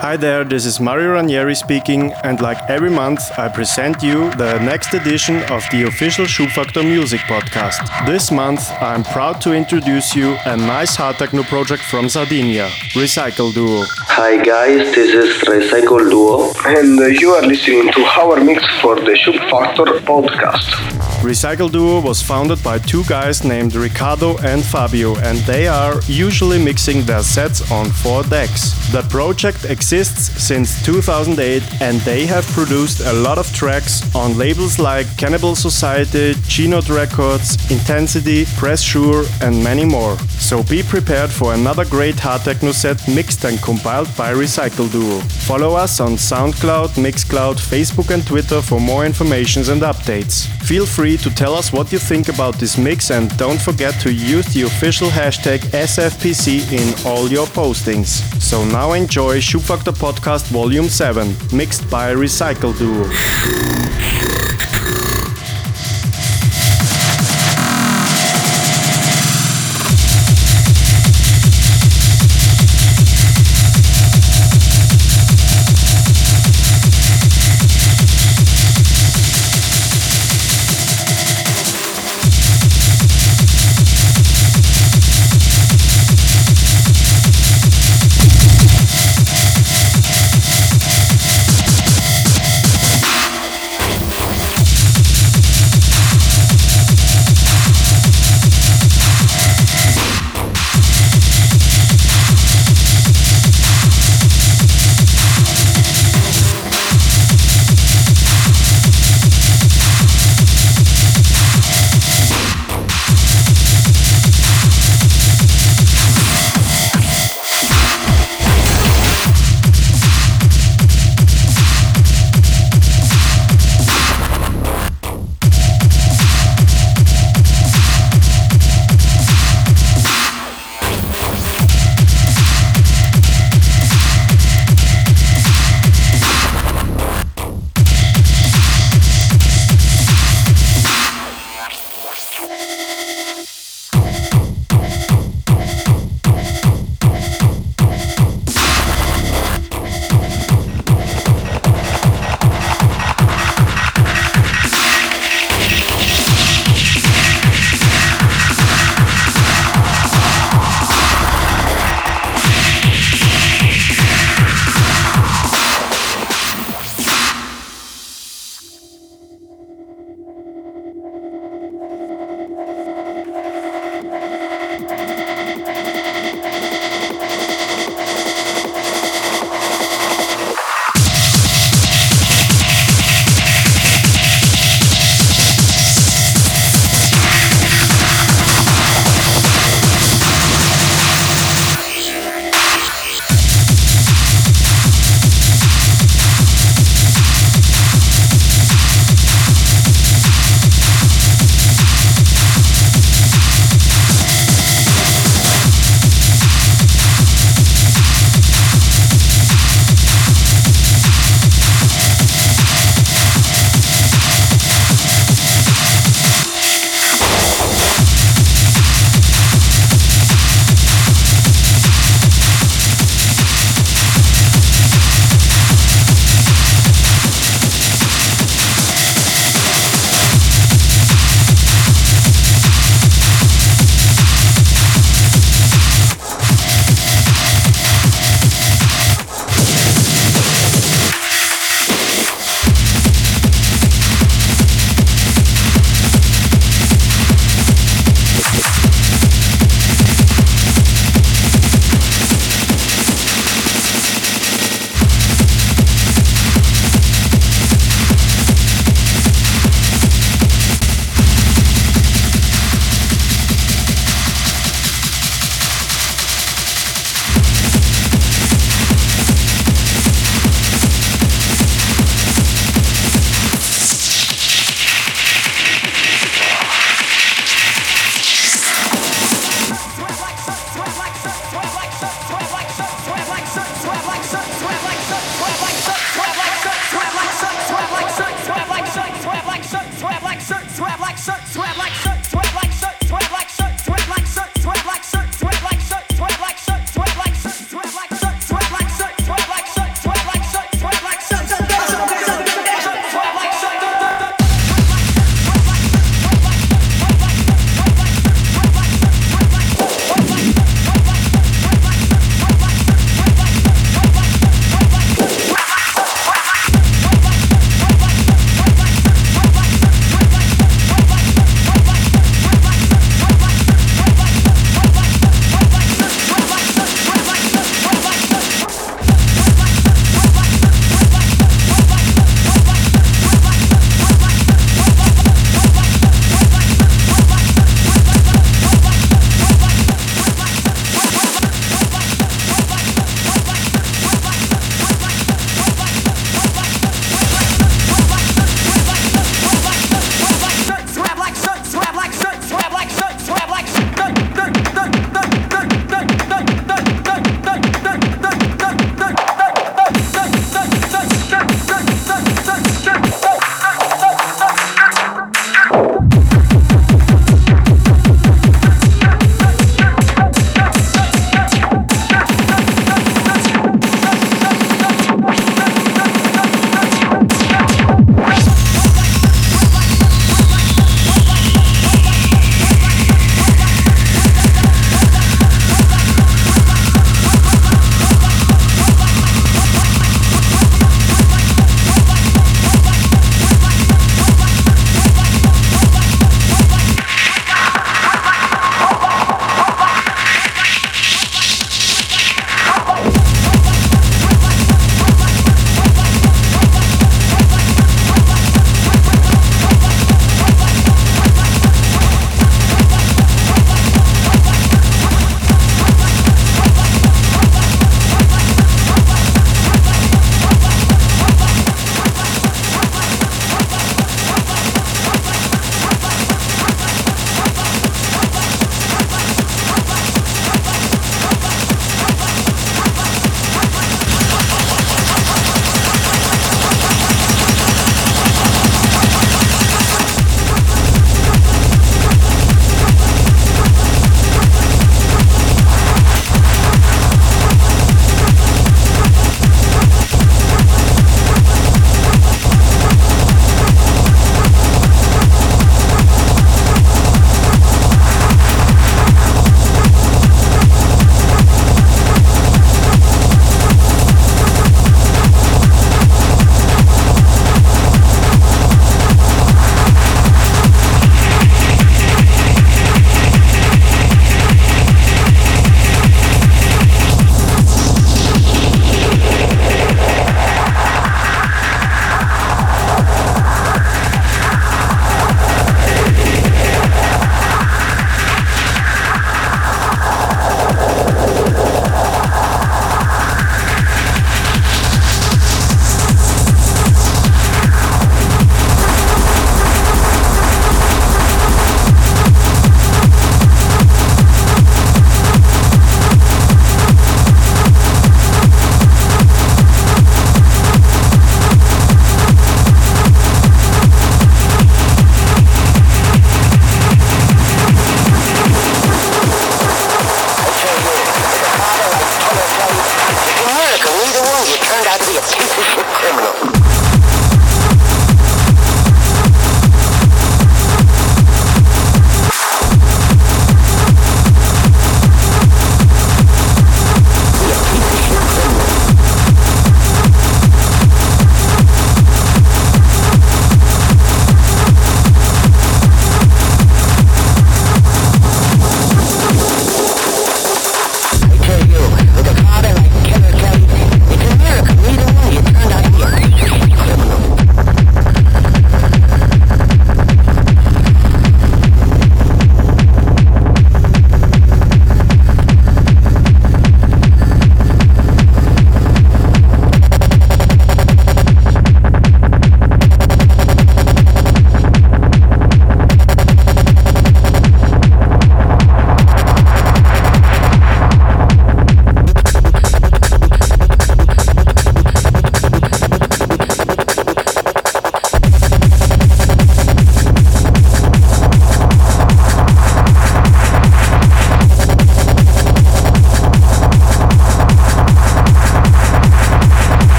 Hi there, this is Mario Ranieri speaking, and like every month, I present you the next edition of the official Schubfaktor Music Podcast. This month, I'm proud to introduce you a nice hard techno project from Sardinia, Recycle Duo. Hi guys, this is Recycle Duo, and you are listening to our mix for the Schubfaktor Podcast. Recycle Duo was founded by two guys named Ricardo and Fabio, and they are usually mixing their sets on four decks. The project exists since 2008, and they have produced a lot of tracks on labels like Cannibal Society, G-Note Records, Intensity, Press Sure, and many more. So be prepared for another great hard techno set mixed and compiled by Recycle Duo. Follow us on SoundCloud, Mixcloud, Facebook, and Twitter for more information and updates. Feel free to tell us what you think about this mix and don't forget to use the official hashtag SFPC in all your postings. So now enjoy Schubfaktor Podcast Volume 7, mixed by Recycle Duo.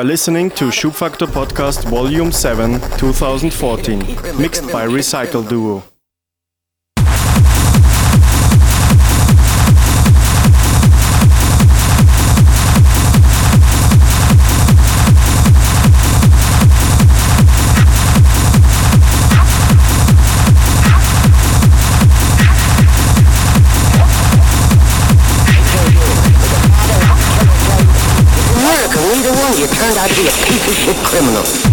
Are listening to Schubfaktor Podcast Volume 7 2014, mixed by Recycle Duo. Be a piece of shit criminal.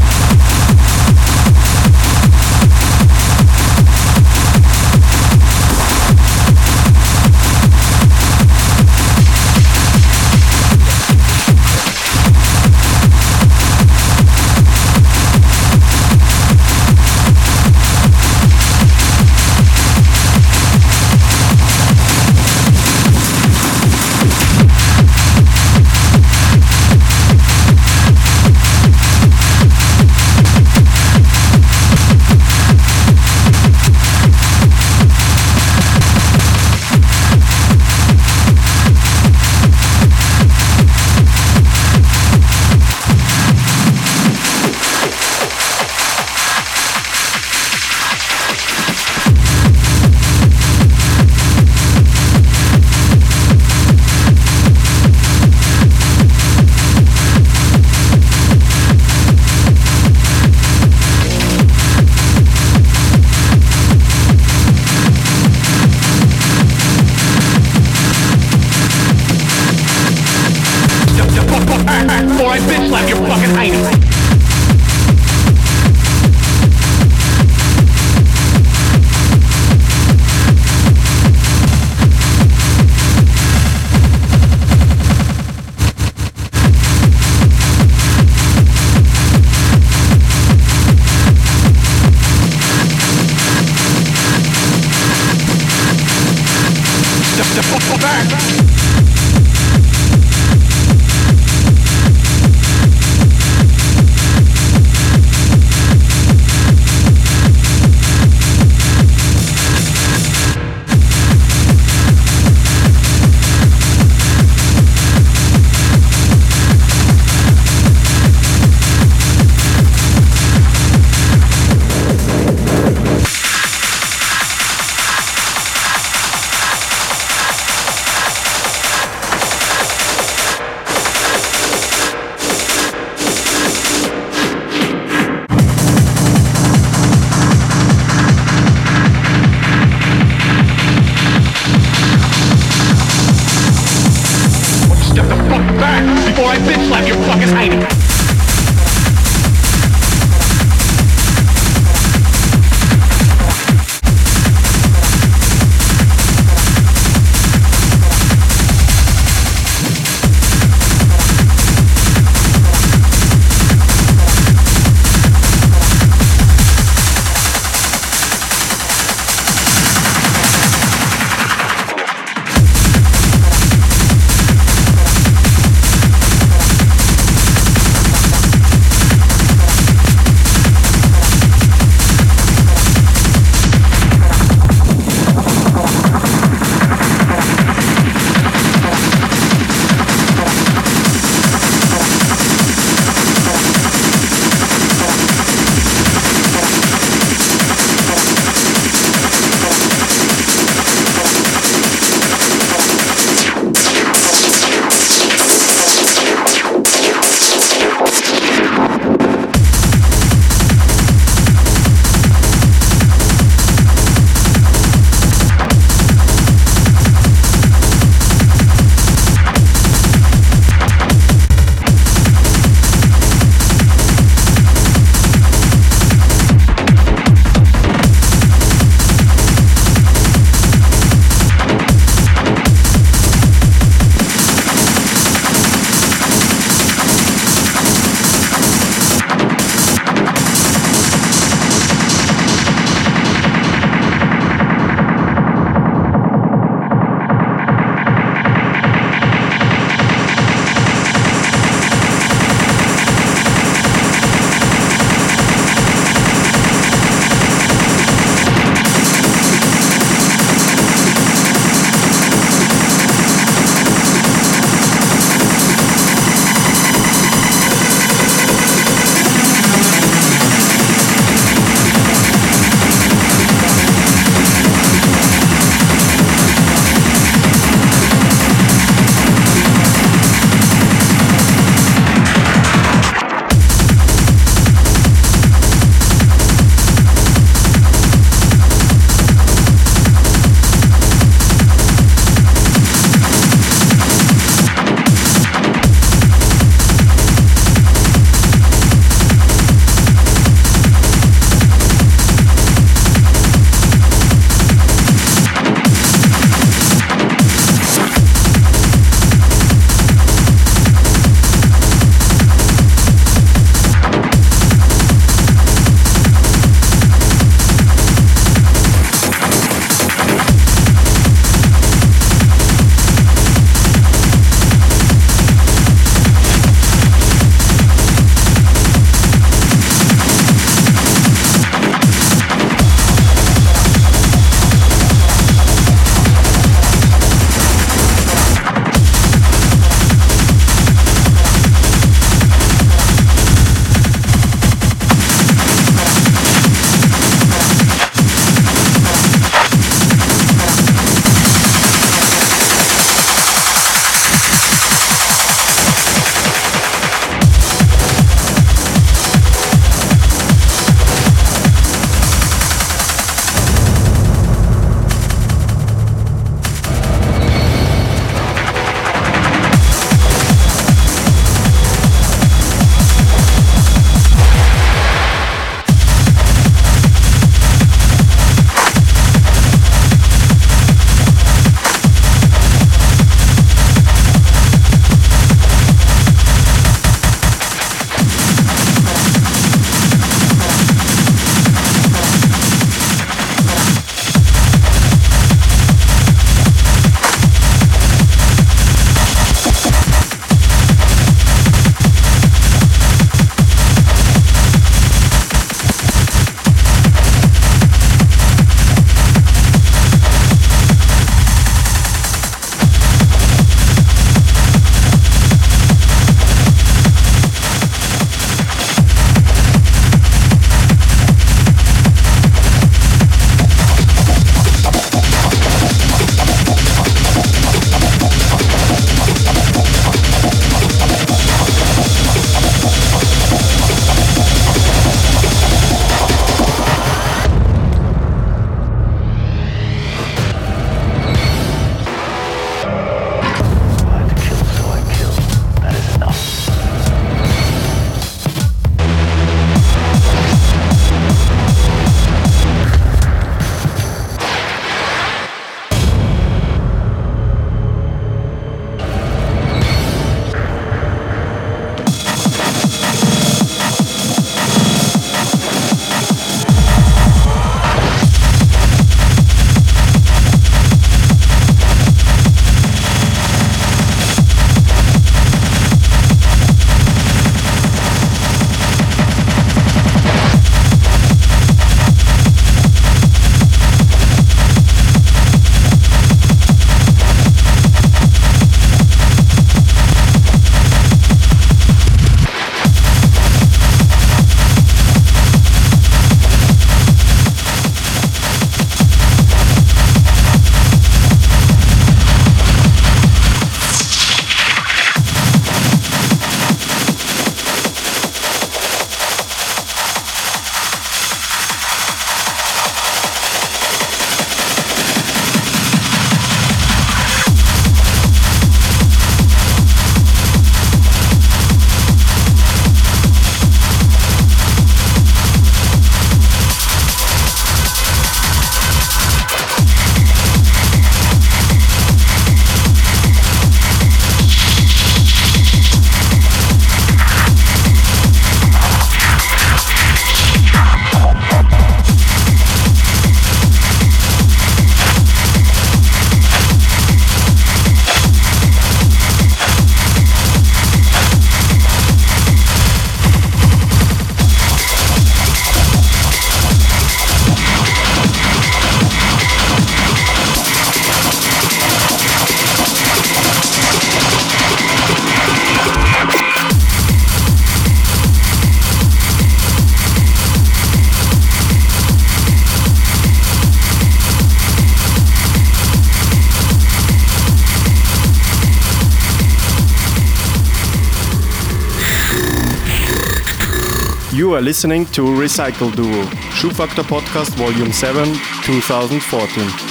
You are listening to Recycle Duo, Schubfaktor Podcast Volume 7, 2014.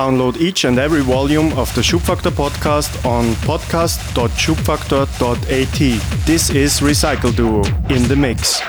Download each and every volume of the Schubfaktor podcast on podcast.schubfaktor.at. This is Recycle Duo in the mix.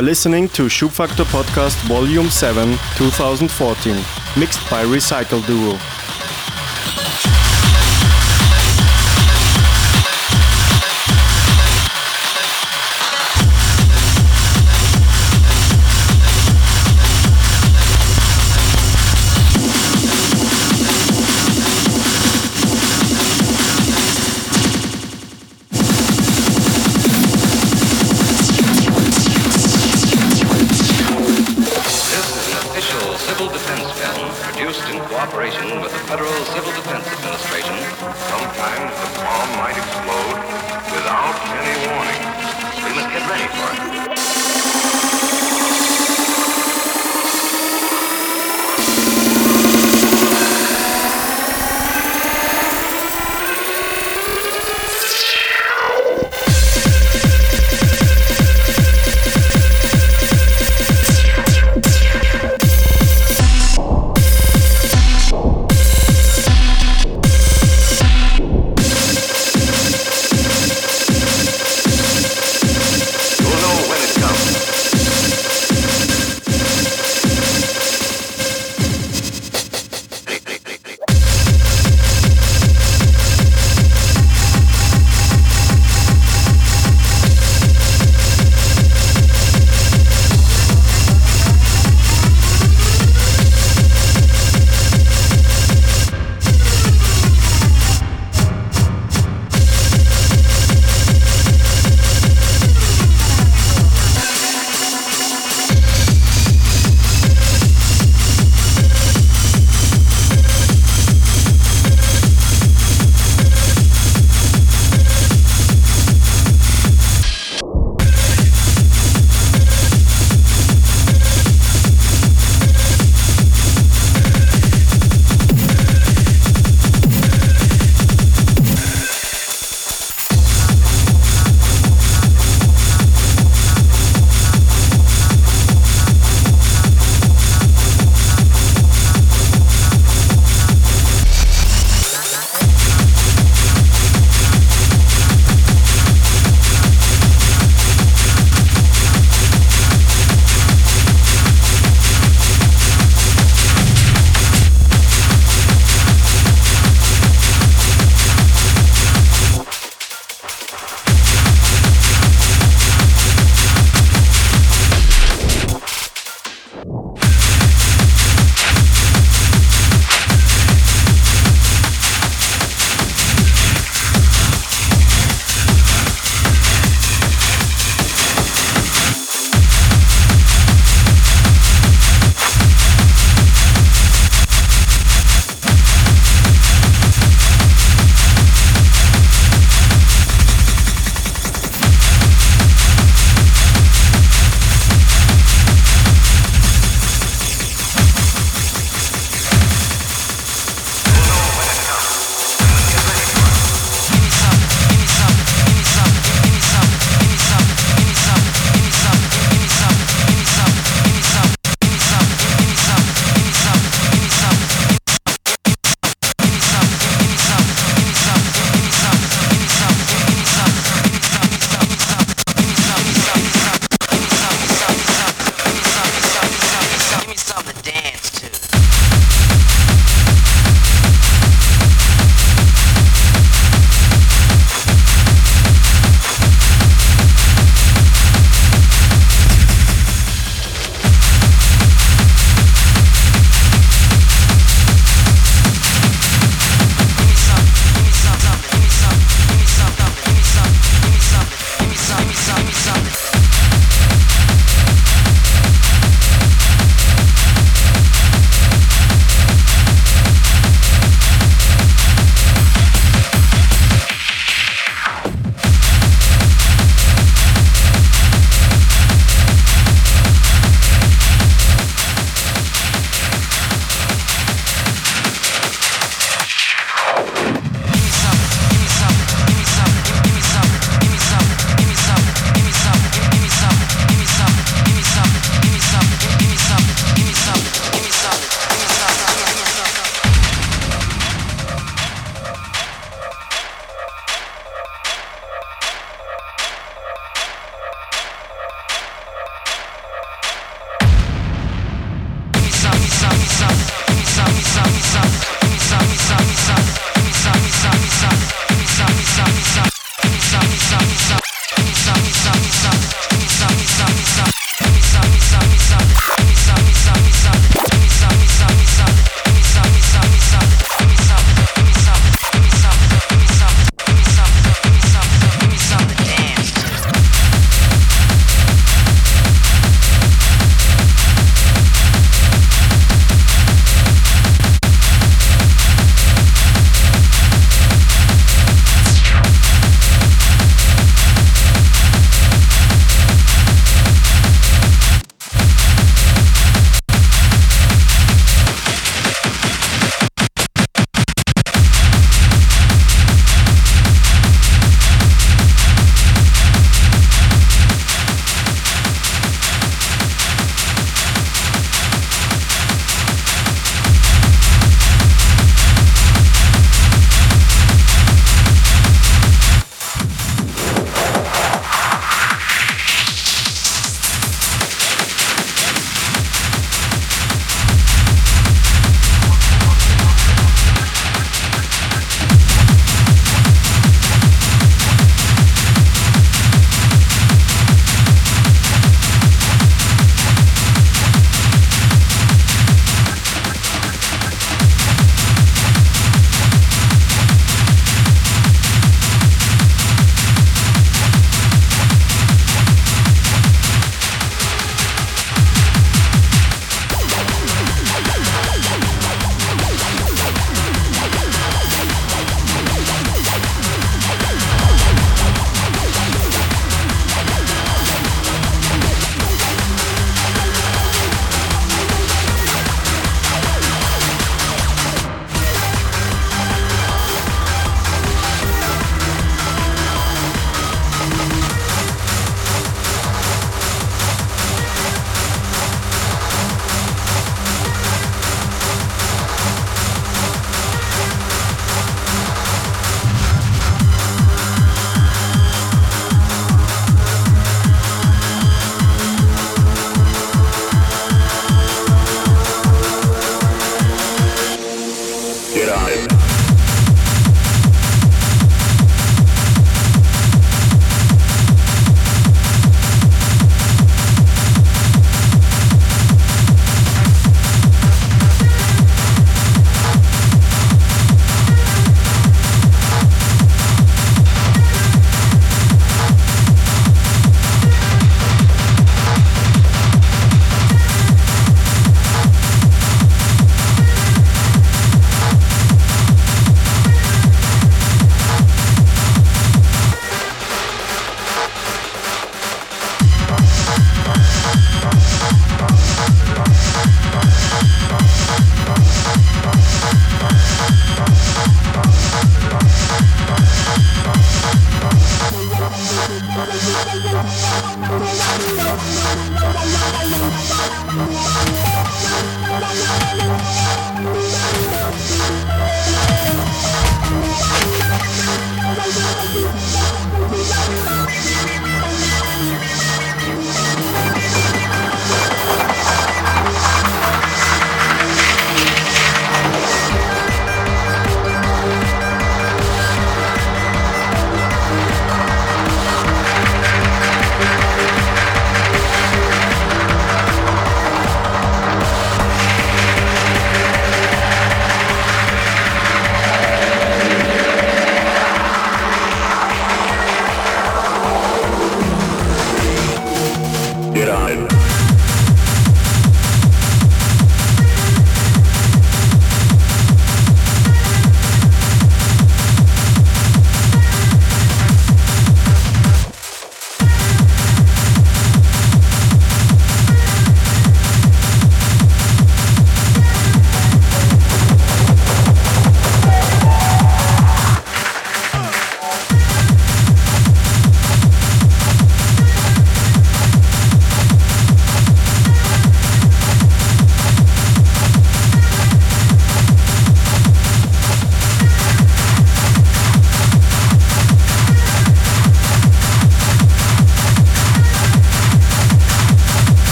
Are listening to Schubfaktor Podcast Volume 7 2014, mixed by Recycle Duo.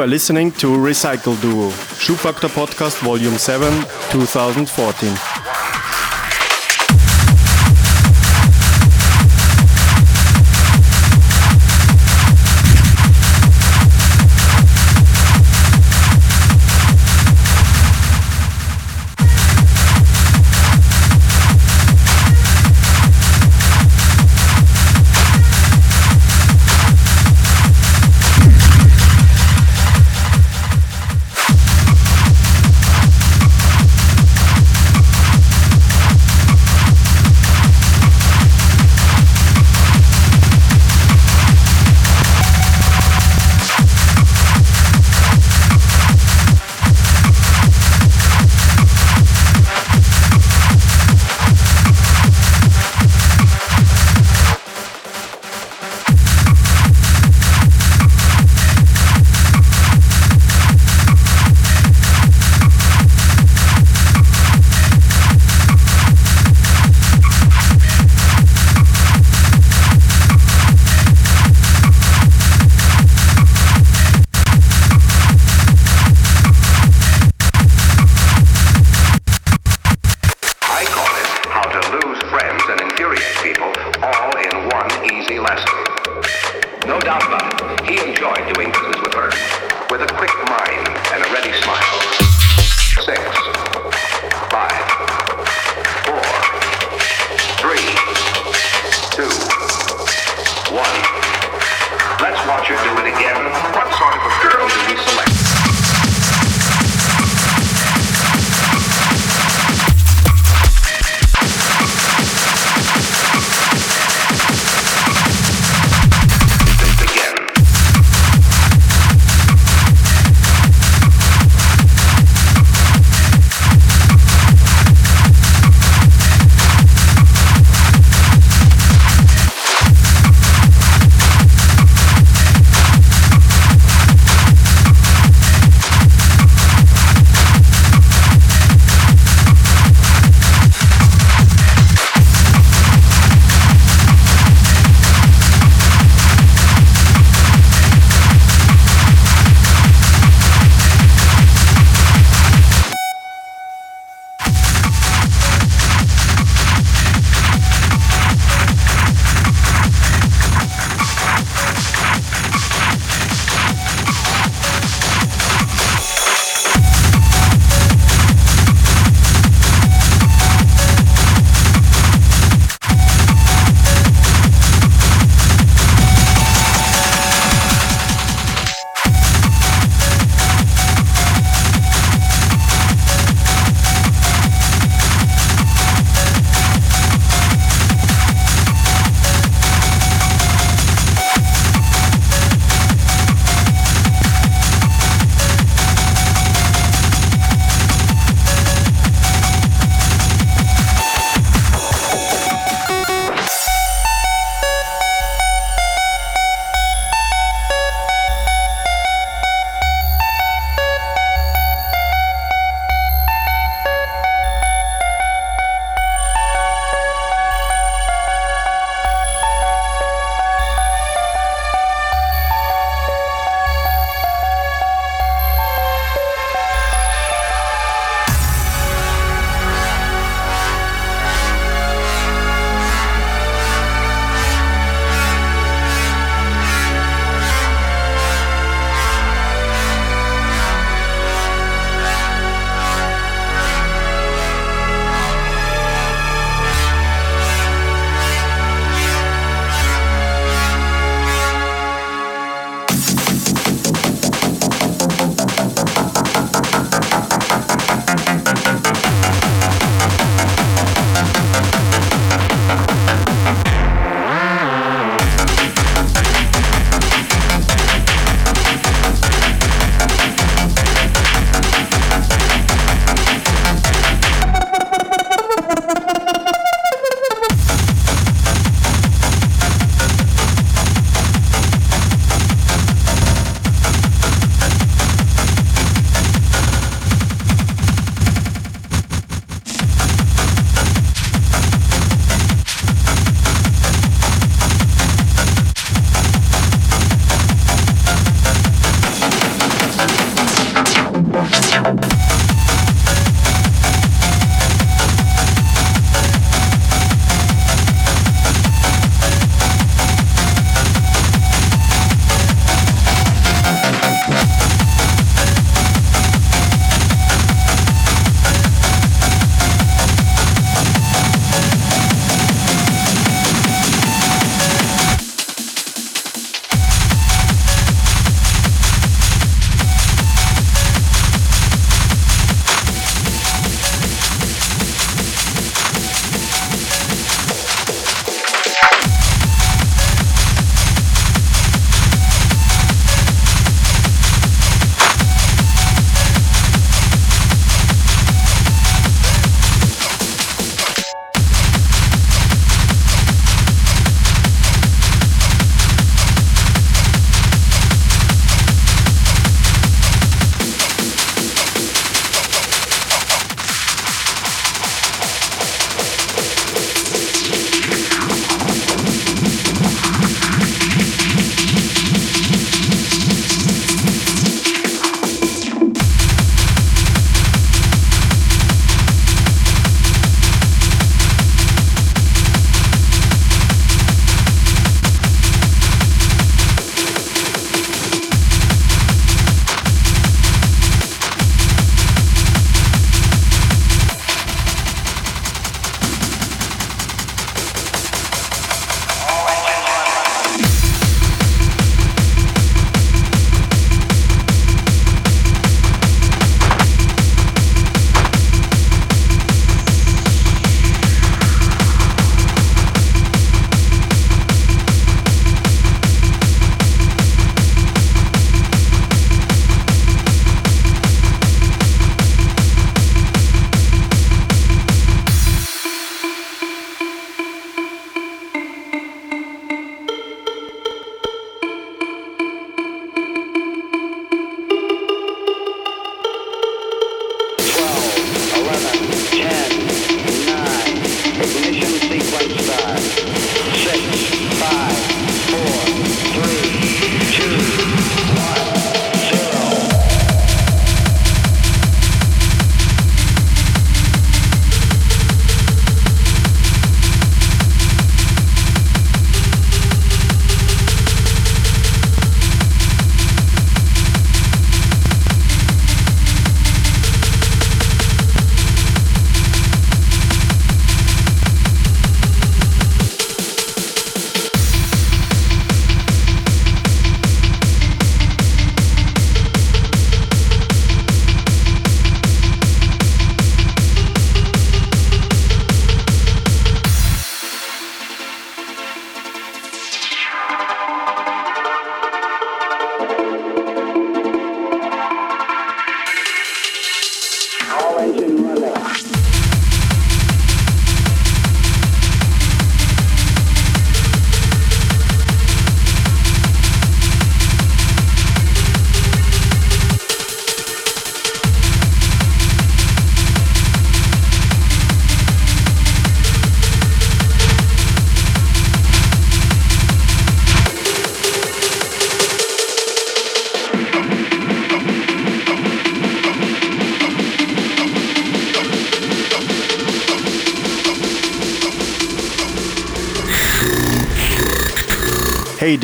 You are listening to Recycle Duo, Schubfaktor Podcast Volume 7, 2014.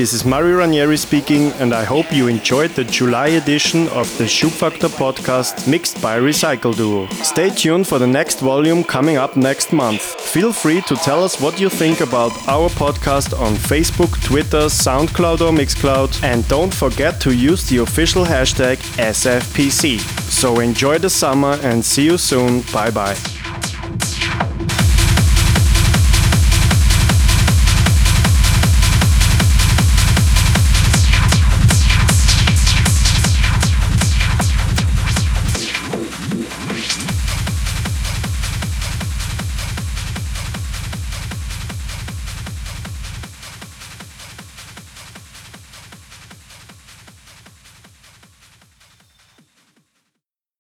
This is Mario Ranieri speaking, and I hope you enjoyed the July edition of the Schubfaktor podcast mixed by Recycle Duo. Stay tuned for the next volume coming up next month. Feel free to tell us what you think about our podcast on Facebook, Twitter, SoundCloud, or Mixcloud, and don't forget to use the official hashtag SFPC. So enjoy the summer and see you soon. Bye bye.